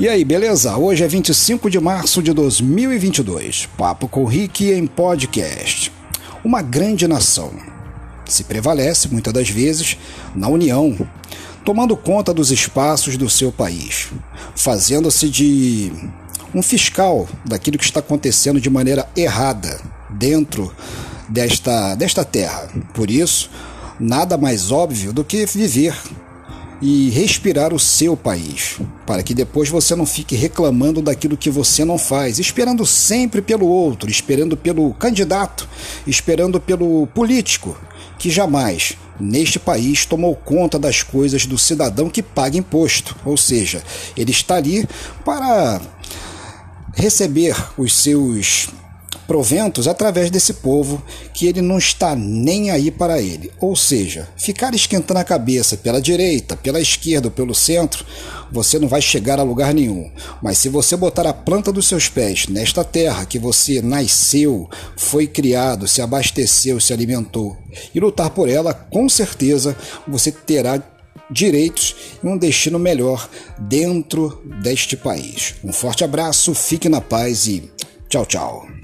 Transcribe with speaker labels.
Speaker 1: E aí, beleza? Hoje é 25 de março de 2022. Papo com Rick em podcast. Uma grande nação se prevalece muitas das vezes na união, tomando conta dos espaços do seu país, fazendo-se de um fiscal daquilo que está acontecendo de maneira errada dentro desta, desta terra. Por isso, nada mais óbvio do que viver e respirar o seu país, para que depois você não fique reclamando daquilo que você não faz, esperando sempre pelo outro, esperando pelo candidato, esperando pelo político, que jamais neste país tomou conta das coisas do cidadão que paga imposto, ou seja, ele está ali para receber os seus proventos através desse povo que ele não está nem aí para ele. Ou seja, ficar esquentando a cabeça pela direita, pela esquerda ou pelo centro, você não vai chegar a lugar nenhum. Mas se você botar a planta dos seus pés nesta terra que você nasceu, foi criado, se abasteceu, se alimentou e lutar por ela, com certeza você terá direitos e um destino melhor dentro deste país. Um forte abraço, fique na paz e tchau, tchau.